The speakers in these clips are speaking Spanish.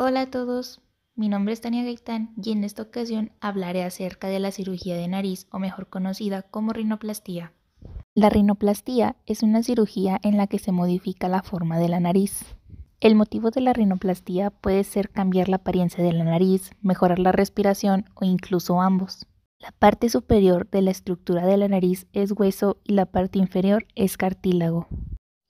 Hola a todos, mi nombre es Tania Gaitán y en esta ocasión hablaré acerca de la cirugía de nariz o mejor conocida como rinoplastía. La rinoplastía es una cirugía en la que se modifica la forma de la nariz. El motivo de la rinoplastía puede ser cambiar la apariencia de la nariz, mejorar la respiración o incluso ambos. La parte superior de la estructura de la nariz es hueso y la parte inferior es cartílago.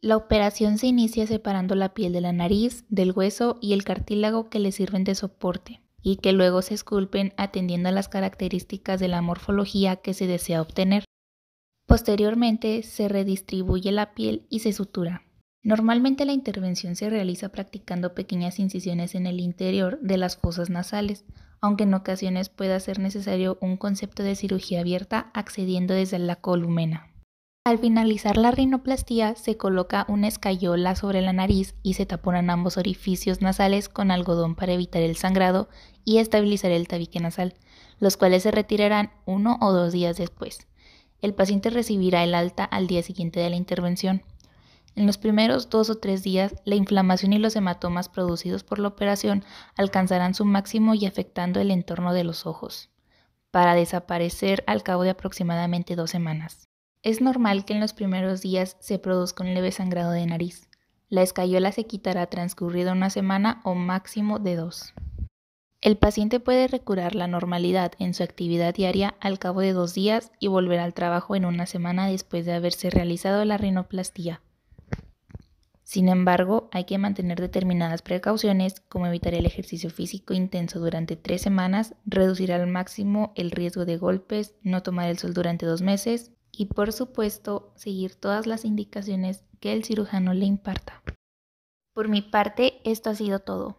La operación se inicia separando la piel de la nariz, del hueso y el cartílago que le sirven de soporte y que luego se esculpen atendiendo a las características de la morfología que se desea obtener. Posteriormente se redistribuye la piel y se sutura. Normalmente la intervención se realiza practicando pequeñas incisiones en el interior de las fosas nasales, aunque en ocasiones pueda ser necesario un concepto de cirugía abierta accediendo desde la columena. Al finalizar la rinoplastía se coloca una escayola sobre la nariz y se taponan ambos orificios nasales con algodón para evitar el sangrado y estabilizar el tabique nasal, los cuales se retirarán uno o dos días después. El paciente recibirá el alta al día siguiente de la intervención. En los primeros dos o tres días, la inflamación y los hematomas producidos por la operación alcanzarán su máximo y afectando el entorno de los ojos, para desaparecer al cabo de aproximadamente dos semanas. Es normal que en los primeros días se produzca un leve sangrado de nariz. La escayola se quitará transcurrida una semana o máximo de dos. El paciente puede recurar la normalidad en su actividad diaria al cabo de dos días y volver al trabajo en una semana después de haberse realizado la rinoplastía. Sin embargo, hay que mantener determinadas precauciones como evitar el ejercicio físico intenso durante tres semanas, reducir al máximo el riesgo de golpes, no tomar el sol durante dos meses y por supuesto seguir todas las indicaciones que el cirujano le imparta. Por mi parte, esto ha sido todo.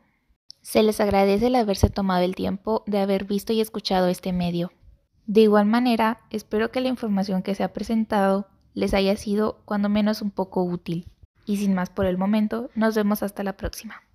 Se les agradece el haberse tomado el tiempo de haber visto y escuchado este medio. De igual manera, espero que la información que se ha presentado les haya sido cuando menos un poco útil. Y sin más por el momento, nos vemos hasta la próxima.